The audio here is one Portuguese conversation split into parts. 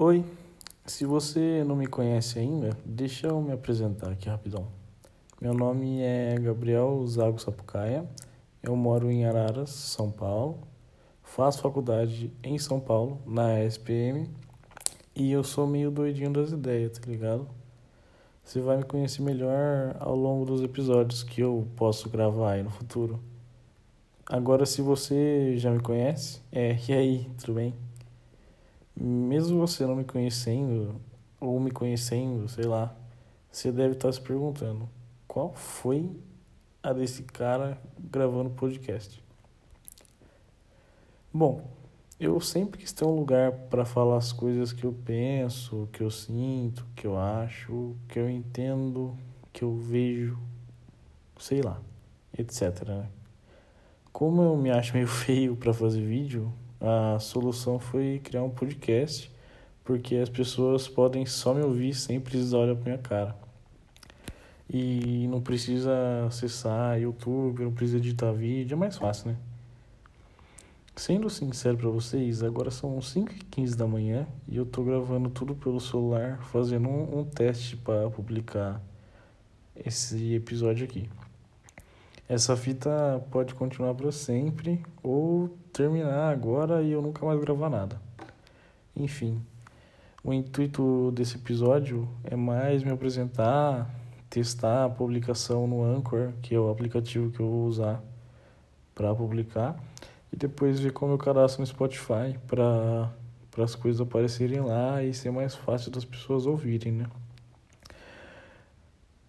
Oi, se você não me conhece ainda, deixa eu me apresentar aqui rapidão. Meu nome é Gabriel Zago Sapucaia, eu moro em Araras, São Paulo, faço faculdade em São Paulo, na SPM, e eu sou meio doidinho das ideias, tá ligado? Você vai me conhecer melhor ao longo dos episódios que eu posso gravar aí no futuro. Agora, se você já me conhece, é, e aí, tudo bem? Mesmo você não me conhecendo, ou me conhecendo, sei lá, você deve estar se perguntando: qual foi a desse cara gravando podcast? Bom, eu sempre quis ter um lugar para falar as coisas que eu penso, que eu sinto, que eu acho, que eu entendo, que eu vejo, sei lá, etc. Né? Como eu me acho meio feio para fazer vídeo, a solução foi criar um podcast, porque as pessoas podem só me ouvir sem precisar olhar para minha cara. E não precisa acessar YouTube, não precisa editar vídeo, é mais fácil, né? Sendo sincero para vocês, agora são 5h15 da manhã e eu tô gravando tudo pelo celular, fazendo um, um teste para publicar esse episódio aqui. Essa fita pode continuar para sempre ou terminar agora e eu nunca mais gravar nada. Enfim, o intuito desse episódio é mais me apresentar, testar a publicação no Anchor, que é o aplicativo que eu vou usar para publicar e depois ver como eu cadastro no Spotify para as coisas aparecerem lá e ser mais fácil das pessoas ouvirem, né?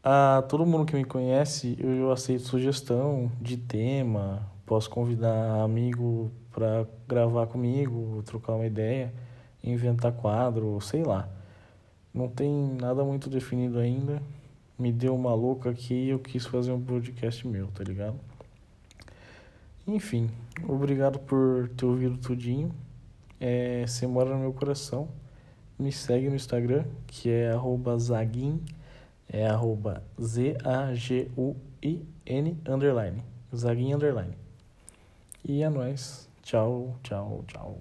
A todo mundo que me conhece, eu, aceito sugestão de tema, posso convidar amigo para gravar comigo, trocar uma ideia, inventar quadro, sei lá. Não tem nada muito definido ainda. Me deu uma louca aqui e eu quis fazer um podcast meu, tá ligado? Enfim, obrigado por ter ouvido tudinho. É, você mora no meu coração. Me segue no Instagram, que é arroba é arroba Z-A-G-U-I-N underline. Zaguin underline. E é nóis. Tchau, tchau, tchau.